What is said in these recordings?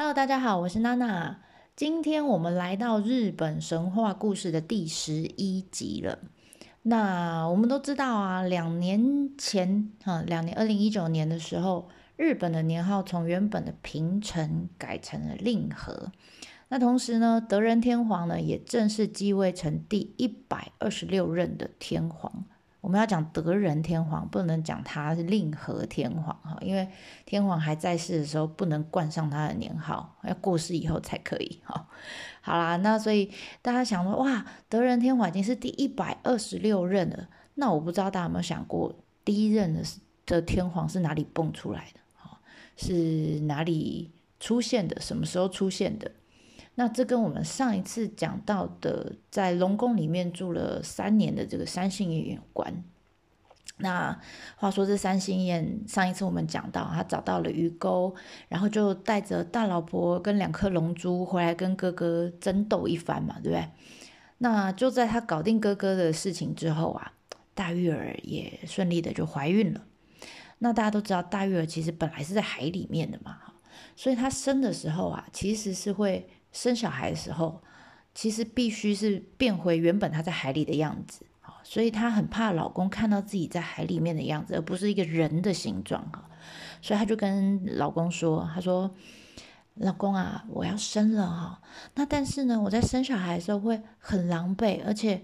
Hello，大家好，我是娜娜。今天我们来到日本神话故事的第十一集了。那我们都知道啊，两年前哈，两年二零一九年的时候，日本的年号从原本的平成改成了令和。那同时呢，德仁天皇呢也正式继位成第一百二十六任的天皇。我们要讲德仁天皇，不能讲他是令和天皇哈，因为天皇还在世的时候不能冠上他的年号，要过世以后才可以哈。好啦，那所以大家想说，哇，德仁天皇已经是第一百二十六任了，那我不知道大家有没有想过，第一任的的天皇是哪里蹦出来的？哈，是哪里出现的？什么时候出现的？那这跟我们上一次讲到的，在龙宫里面住了三年的这个三星燕有关。那话说这三星燕，上一次我们讲到，他找到了鱼钩，然后就带着大老婆跟两颗龙珠回来跟哥哥争斗一番嘛，对不对？那就在他搞定哥哥的事情之后啊，大玉儿也顺利的就怀孕了。那大家都知道，大玉儿其实本来是在海里面的嘛，所以她生的时候啊，其实是会。生小孩的时候，其实必须是变回原本她在海里的样子，好，所以她很怕老公看到自己在海里面的样子，而不是一个人的形状，哈，所以她就跟老公说：“她说，老公啊，我要生了哈，那但是呢，我在生小孩的时候会很狼狈，而且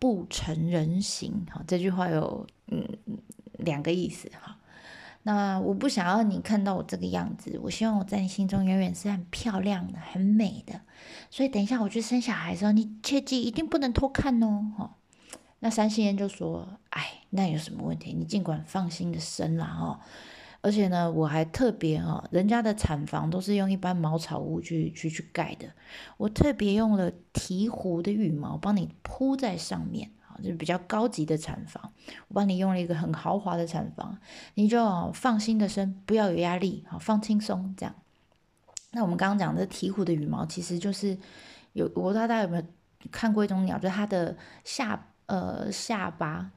不成人形，哈，这句话有嗯两个意思，哈。”那我不想要你看到我这个样子，我希望我在你心中永远是很漂亮的、很美的。所以等一下我去生小孩的时候，你切记一定不能偷看哦。哈，那三星人就说：“哎，那有什么问题？你尽管放心的生啦，哦。而且呢，我还特别哈，人家的产房都是用一般茅草屋去去去盖的，我特别用了鹈鹕的羽毛帮你铺在上面。”就是比较高级的产房，我帮你用了一个很豪华的产房，你就放心的生，不要有压力，好放轻松这样。那我们刚刚讲的鹈鹕的羽毛，其实就是有我不知道大家有没有看过一种鸟，就是它的下呃下巴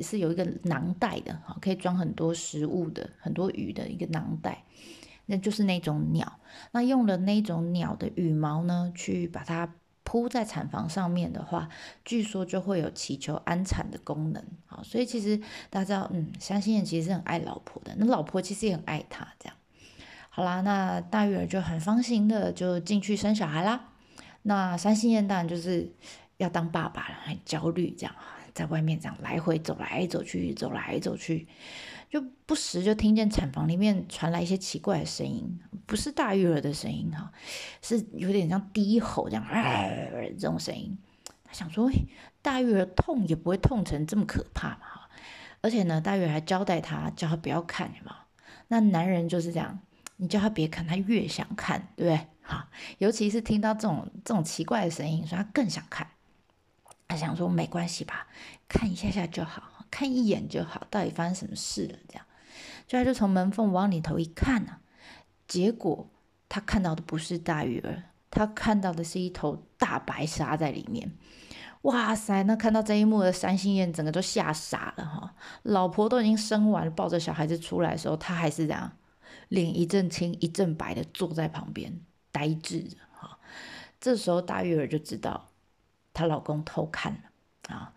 是有一个囊袋的，好可以装很多食物的，很多鱼的一个囊袋，那就是那种鸟。那用了那种鸟的羽毛呢，去把它。铺在产房上面的话，据说就会有祈求安产的功能。好，所以其实大家知道，嗯，三星燕其实是很爱老婆的，那老婆其实也很爱他。这样，好啦，那大玉儿就很放心的就进去生小孩啦。那三星燕当然就是要当爸爸了，很焦虑，这样在外面这样来回走来走去，走来走去。就不时就听见产房里面传来一些奇怪的声音，不是大玉儿的声音哈，是有点像低吼这样，这种声音。他想说，大玉儿痛也不会痛成这么可怕嘛哈。而且呢，大玉儿还交代他，叫他不要看嘛。那男人就是这样，你叫他别看，他越想看，对不对？哈，尤其是听到这种这种奇怪的声音，所以他更想看。他想说，没关系吧，看一下下就好。看一眼就好，到底发生什么事了？这样，就他就从门缝往里头一看呢，结果他看到的不是大鱼儿，他看到的是一头大白鲨在里面。哇塞！那看到这一幕的三星燕整个都吓傻了哈。老婆都已经生完，抱着小孩子出来的时候，他还是这样，脸一阵青一阵白的坐在旁边呆滞着哈。这时候大玉儿就知道她老公偷看了啊。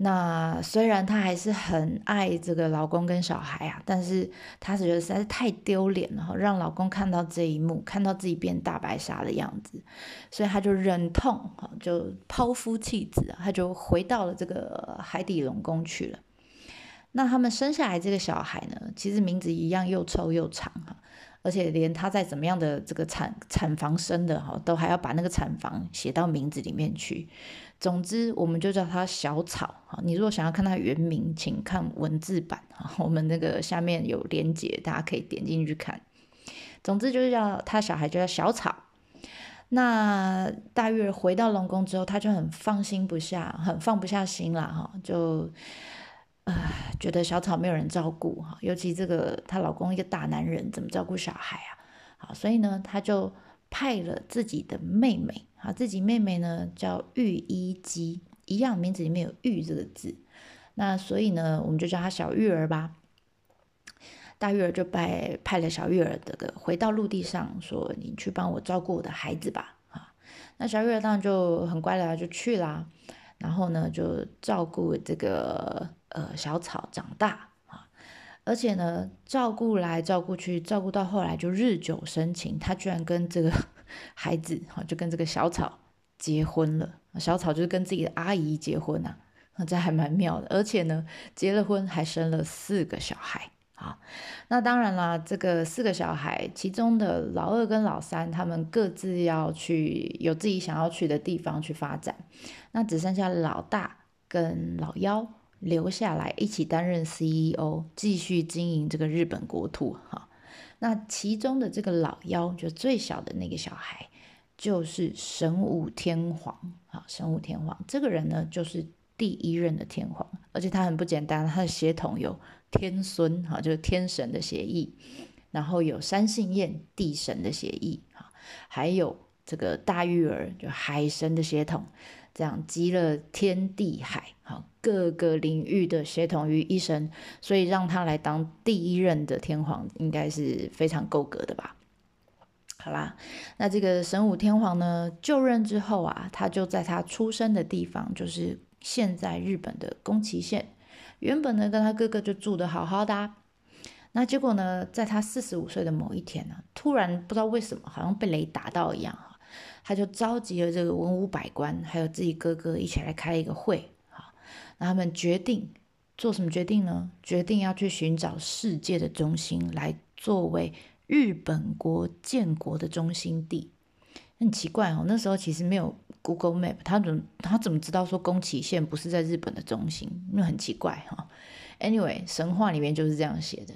那虽然她还是很爱这个老公跟小孩啊，但是她觉得实在是太丢脸了，让老公看到这一幕，看到自己变大白鲨的样子，所以她就忍痛哈，就抛夫弃子啊，她就回到了这个海底龙宫去了。那他们生下来这个小孩呢，其实名字一样又臭又长哈，而且连他在怎么样的这个产产房生的哈，都还要把那个产房写到名字里面去。总之，我们就叫它小草哈。你如果想要看它原名，请看文字版哈。我们那个下面有连接，大家可以点进去看。总之就是叫他小孩就叫小草。那大月回到龙宫之后，他就很放心不下，很放不下心了哈。就呃觉得小草没有人照顾哈，尤其这个她老公一个大男人，怎么照顾小孩啊？好，所以呢，她就。派了自己的妹妹，啊，自己妹妹呢叫玉一姬，一样名字里面有玉这个字，那所以呢，我们就叫她小玉儿吧。大玉儿就派派了小玉儿这个回到陆地上，说：“你去帮我照顾我的孩子吧。”啊，那小玉儿当然就很乖的就去啦。然后呢，就照顾这个呃小草长大啊，而且呢，照顾来照顾去，照顾到后来就日久生情，他居然跟这个 孩子哈，就跟这个小草结婚了。小草就是跟自己的阿姨结婚呐。那这还蛮妙的，而且呢，结了婚还生了四个小孩啊。那当然啦，这个四个小孩，其中的老二跟老三，他们各自要去有自己想要去的地方去发展。那只剩下老大跟老幺留下来一起担任 CEO，继续经营这个日本国土哈。那其中的这个老幺，就最小的那个小孩，就是神武天皇啊。神武天皇这个人呢，就是。第一任的天皇，而且他很不简单，他的血统有天孙哈，就是天神的协议，然后有三姓燕地神的协议哈，还有这个大玉儿就海神的血统，这样集了天地海哈各个领域的协同于一身，所以让他来当第一任的天皇，应该是非常够格的吧。好啦，那这个神武天皇呢就任之后啊，他就在他出生的地方，就是。现在日本的宫崎县，原本呢跟他哥哥就住的好好的，那结果呢，在他四十五岁的某一天呢，突然不知道为什么，好像被雷打到一样，他就召集了这个文武百官，还有自己哥哥一起来开一个会，哈，那他们决定做什么决定呢？决定要去寻找世界的中心，来作为日本国建国的中心地。很奇怪哦，那时候其实没有 Google Map，他怎他怎么知道说宫崎县不是在日本的中心？那很奇怪哈。Anyway，神话里面就是这样写的。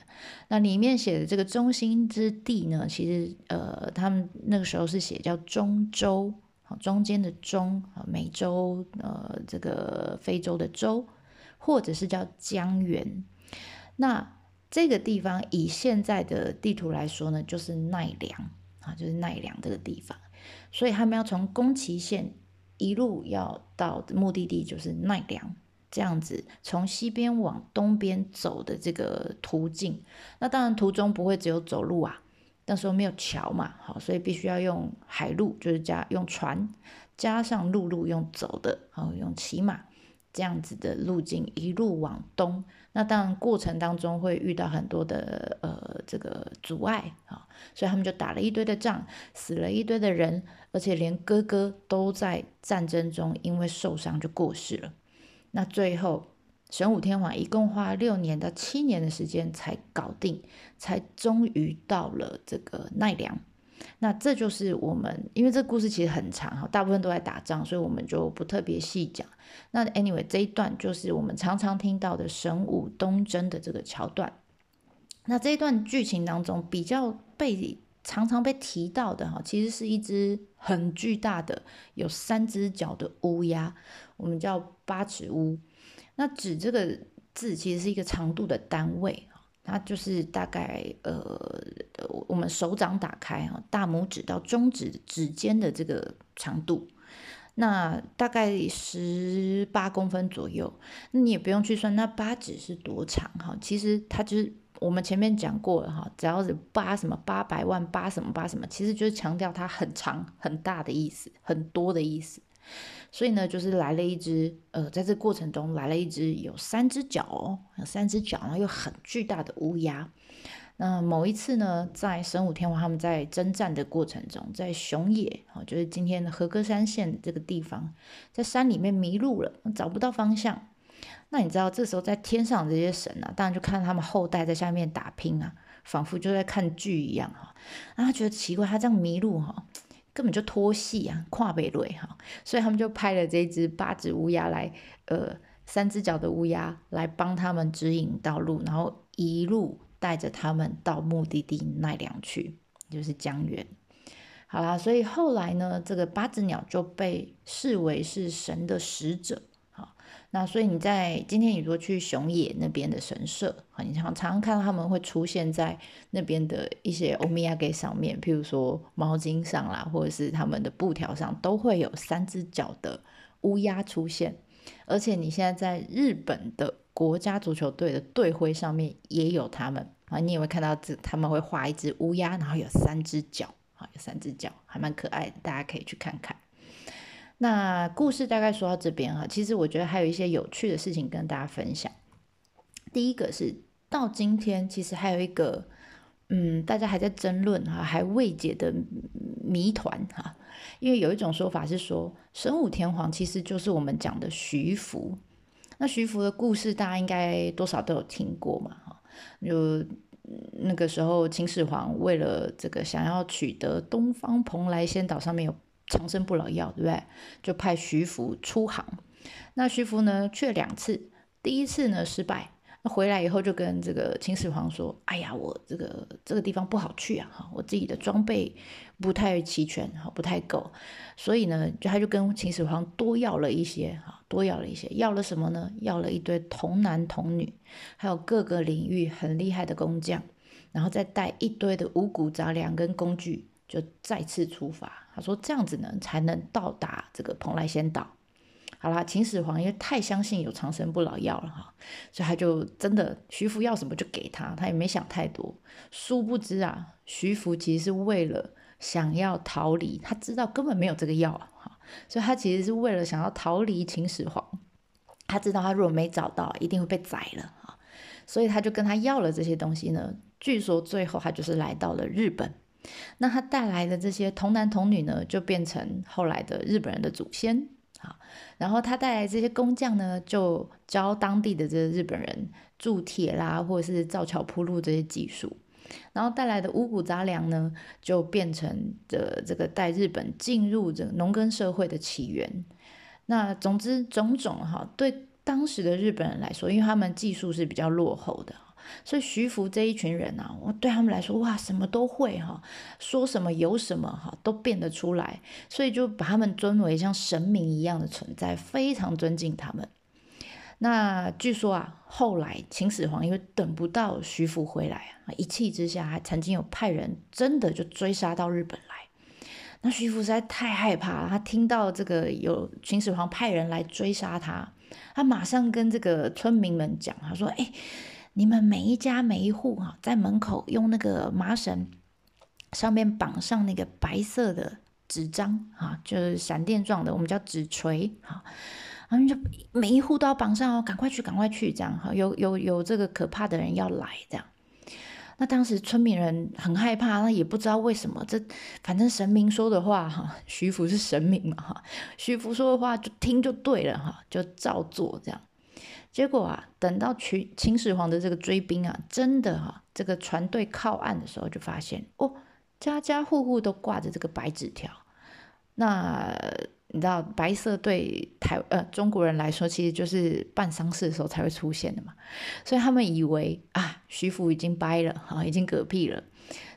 那里面写的这个中心之地呢，其实呃，他们那个时候是写叫中州，好中间的中，美洲呃，这个非洲的洲，或者是叫江原。那这个地方以现在的地图来说呢，就是奈良啊，就是奈良这个地方。所以他们要从宫崎县一路要到目的地，就是奈良这样子，从西边往东边走的这个途径。那当然途中不会只有走路啊，那时候没有桥嘛，好，所以必须要用海路，就是加用船，加上陆路用走的，好用骑马这样子的路径一路往东。那当然过程当中会遇到很多的呃这个阻碍啊，所以他们就打了一堆的仗，死了一堆的人，而且连哥哥都在战争中因为受伤就过世了。那最后神武天皇一共花六年到七年的时间才搞定，才终于到了这个奈良。那这就是我们，因为这故事其实很长哈，大部分都在打仗，所以我们就不特别细讲。那 anyway 这一段就是我们常常听到的神武东征的这个桥段。那这一段剧情当中比较被常常被提到的哈，其实是一只很巨大的有三只脚的乌鸦，我们叫八尺乌。那指这个字其实是一个长度的单位。它就是大概呃，我们手掌打开哈，大拇指到中指指尖的这个长度，那大概十八公分左右。那你也不用去算那八指是多长哈，其实它就是我们前面讲过了哈，只要是八什么八百万八什么八什么，其实就是强调它很长很大的意思，很多的意思。所以呢，就是来了一只，呃，在这过程中来了一只有三只脚哦，有三只脚，然后又很巨大的乌鸦。那某一次呢，在神武天皇他们在征战的过程中，在熊野啊，就是今天的和歌山县这个地方，在山里面迷路了，找不到方向。那你知道，这时候在天上这些神啊，当然就看他们后代在下面打拼啊，仿佛就在看剧一样哈。然后觉得奇怪，他这样迷路哈。根本就拖戏啊，跨北瑞哈，所以他们就派了这只八只乌鸦来，呃，三只脚的乌鸦来帮他们指引道路，然后一路带着他们到目的地奈良去，就是江原。好啦，所以后来呢，这个八只鸟就被视为是神的使者。那所以你在今天你说去熊野那边的神社，你常常看到他们会出现在那边的一些欧米亚给上面，譬如说毛巾上啦，或者是他们的布条上，都会有三只脚的乌鸦出现。而且你现在在日本的国家足球队的队徽上面也有他们，啊，你也会看到这他们会画一只乌鸦，然后有三只脚，啊，有三只脚，还蛮可爱的，大家可以去看看。那故事大概说到这边哈，其实我觉得还有一些有趣的事情跟大家分享。第一个是到今天，其实还有一个，嗯，大家还在争论哈，还未解的谜团哈。因为有一种说法是说，神武天皇其实就是我们讲的徐福。那徐福的故事，大家应该多少都有听过嘛，哈。就那个时候，秦始皇为了这个想要取得东方蓬莱仙岛上面有长生不老药，对不对？就派徐福出航。那徐福呢，去了两次，第一次呢失败。那回来以后就跟这个秦始皇说：“哎呀，我这个这个地方不好去啊，哈，我自己的装备不太齐全，哈，不太够，所以呢，就他就跟秦始皇多要了一些，哈，多要了一些，要了什么呢？要了一堆童男童女，还有各个领域很厉害的工匠，然后再带一堆的五谷杂粮跟工具，就再次出发。他说这样子呢，才能到达这个蓬莱仙岛。”好啦，秦始皇因为太相信有长生不老药了哈，所以他就真的徐福要什么就给他，他也没想太多。殊不知啊，徐福其实是为了想要逃离，他知道根本没有这个药，哈，所以他其实是为了想要逃离秦始皇。他知道他如果没找到，一定会被宰了啊，所以他就跟他要了这些东西呢。据说最后他就是来到了日本，那他带来的这些童男童女呢，就变成后来的日本人的祖先。好，然后他带来这些工匠呢，就教当地的这个日本人铸铁啦，或者是造桥铺路这些技术。然后带来的五谷杂粮呢，就变成的这个带日本进入这农耕社会的起源。那总之种种哈，对当时的日本人来说，因为他们技术是比较落后的。所以徐福这一群人啊，我对他们来说，哇，什么都会哈，说什么有什么哈，都变得出来，所以就把他们尊为像神明一样的存在，非常尊敬他们。那据说啊，后来秦始皇因为等不到徐福回来，一气之下还曾经有派人真的就追杀到日本来。那徐福实在太害怕了，他听到这个有秦始皇派人来追杀他，他马上跟这个村民们讲，他说：“哎。”你们每一家每一户哈，在门口用那个麻绳上面绑上那个白色的纸张哈，就是闪电状的，我们叫纸锤哈，然后就每一户都要绑上哦，赶快去，赶快去，这样哈，有有有这个可怕的人要来这样。那当时村民人很害怕，那也不知道为什么，这反正神明说的话哈，徐福是神明嘛哈，徐福说的话就听就对了哈，就照做这样。结果啊，等到秦秦始皇的这个追兵啊，真的哈，这个船队靠岸的时候，就发现哦，家家户户都挂着这个白纸条。那你知道，白色对台呃中国人来说，其实就是办丧事的时候才会出现的嘛。所以他们以为啊，徐福已经掰了，哈，已经嗝屁了。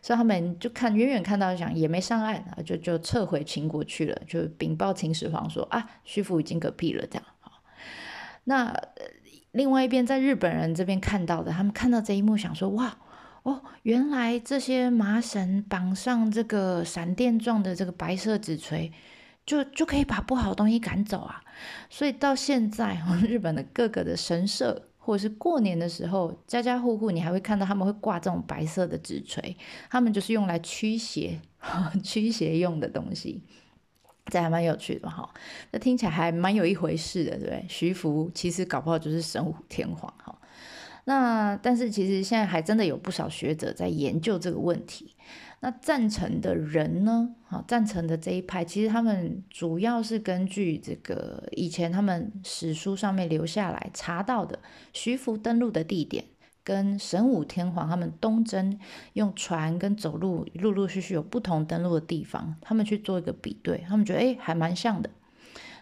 所以他们就看远远看到，想也没上岸啊，就就撤回秦国去了，就禀报秦始皇说啊，徐福已经嗝屁了，这样哈。那。另外一边，在日本人这边看到的，他们看到这一幕，想说：哇，哦，原来这些麻绳绑上这个闪电状的这个白色纸锤，就就可以把不好的东西赶走啊！所以到现在，日本的各个的神社，或者是过年的时候，家家户户你还会看到他们会挂这种白色的纸锤，他们就是用来驱邪、驱邪用的东西。这还蛮有趣的哈，那听起来还蛮有一回事的，对不对？徐福其实搞不好就是神武天皇哈。那但是其实现在还真的有不少学者在研究这个问题。那赞成的人呢？哈，赞成的这一派，其实他们主要是根据这个以前他们史书上面留下来查到的徐福登陆的地点。跟神武天皇他们东征用船跟走路，陆陆续续有不同登陆的地方，他们去做一个比对，他们觉得哎还蛮像的。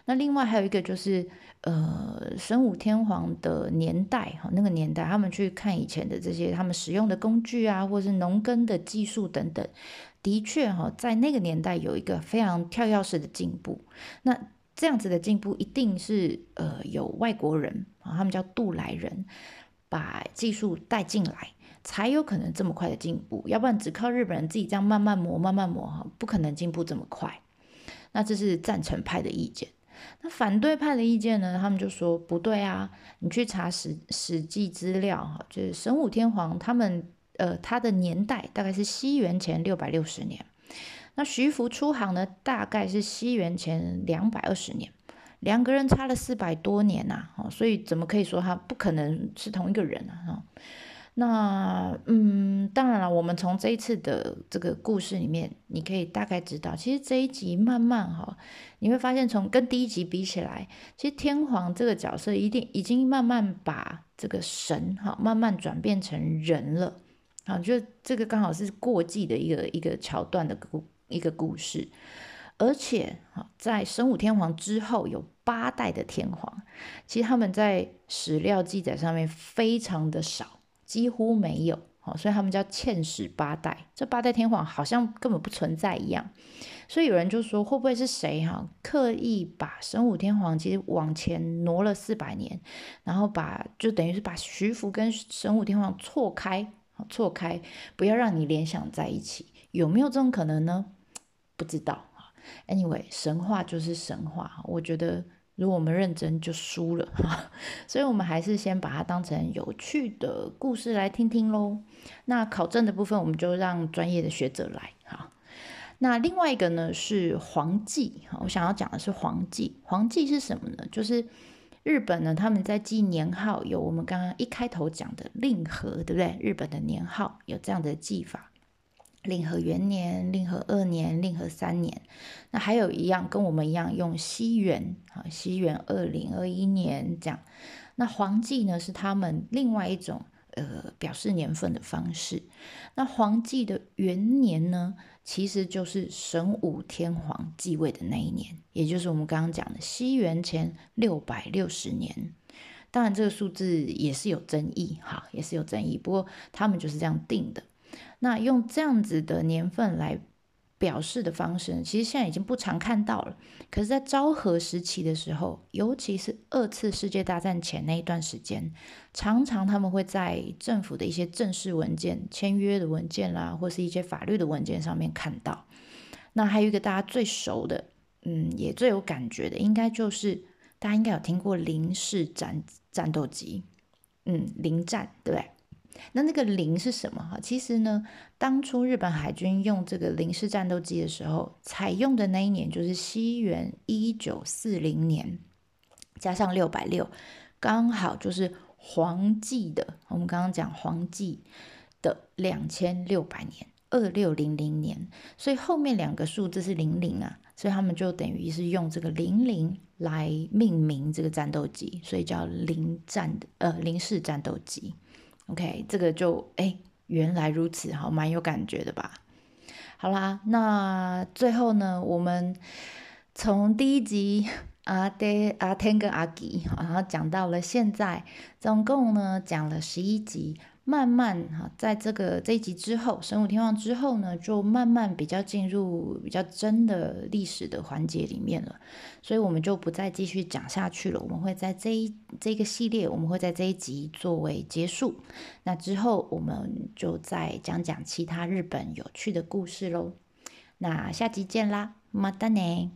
那另外还有一个就是呃神武天皇的年代哈，那个年代他们去看以前的这些他们使用的工具啊，或者是农耕的技术等等，的确哈在那个年代有一个非常跳跃式的进步。那这样子的进步一定是呃有外国人啊，他们叫渡来人。把技术带进来，才有可能这么快的进步。要不然只靠日本人自己这样慢慢磨、慢慢磨，哈，不可能进步这么快。那这是赞成派的意见。那反对派的意见呢？他们就说不对啊，你去查史史记资料，哈，就是神武天皇他们呃，他的年代大概是西元前六百六十年。那徐福出航呢，大概是西元前两百二十年。两个人差了四百多年呐，哦，所以怎么可以说他不可能是同一个人啊？那嗯，当然了，我们从这一次的这个故事里面，你可以大概知道，其实这一集慢慢哈，你会发现从跟第一集比起来，其实天皇这个角色一定已经慢慢把这个神哈慢慢转变成人了，啊，就这个刚好是过季的一个一个桥段的故一个故事。而且，哈，在神武天皇之后有八代的天皇，其实他们在史料记载上面非常的少，几乎没有，哦，所以他们叫欠史八代。这八代天皇好像根本不存在一样，所以有人就说，会不会是谁哈刻意把神武天皇其实往前挪了四百年，然后把就等于是把徐福跟神武天皇错开，错开，不要让你联想在一起，有没有这种可能呢？不知道。Anyway，神话就是神话，我觉得如果我们认真就输了，所以我们还是先把它当成有趣的故事来听听喽。那考证的部分，我们就让专业的学者来哈。那另外一个呢是黄记，我想要讲的是黄记。黄记是什么呢？就是日本呢他们在记年号，有我们刚刚一开头讲的令和，对不对？日本的年号有这样的记法。令和元年、令和二年、令和三年，那还有一样跟我们一样用西元啊，西元二零二一年这样。那黄纪呢是他们另外一种呃表示年份的方式。那黄纪的元年呢，其实就是神武天皇继位的那一年，也就是我们刚刚讲的西元前六百六十年。当然这个数字也是有争议哈，也是有争议，不过他们就是这样定的。那用这样子的年份来表示的方式，其实现在已经不常看到了。可是，在昭和时期的时候，尤其是二次世界大战前那一段时间，常常他们会在政府的一些正式文件、签约的文件啦，或是一些法律的文件上面看到。那还有一个大家最熟的，嗯，也最有感觉的，应该就是大家应该有听过零式战战斗机，嗯，零战，对不对？那那个零是什么哈？其实呢，当初日本海军用这个零式战斗机的时候，采用的那一年就是西元一九四零年，加上六百六，刚好就是黄纪的。我们刚刚讲黄纪的两千六百年，二六零零年，所以后面两个数字是零零啊，所以他们就等于是用这个零零来命名这个战斗机，所以叫零战呃零式战斗机。OK，这个就哎，原来如此，好，蛮有感觉的吧？好啦，那最后呢，我们从第一集阿爹、阿天跟阿吉，然后讲到了现在，总共呢讲了十一集。慢慢哈，在这个这一集之后，神武天王之后呢，就慢慢比较进入比较真的历史的环节里面了，所以我们就不再继续讲下去了。我们会在这一这个系列，我们会在这一集作为结束。那之后，我们就再讲讲其他日本有趣的故事喽。那下集见啦，马达呢？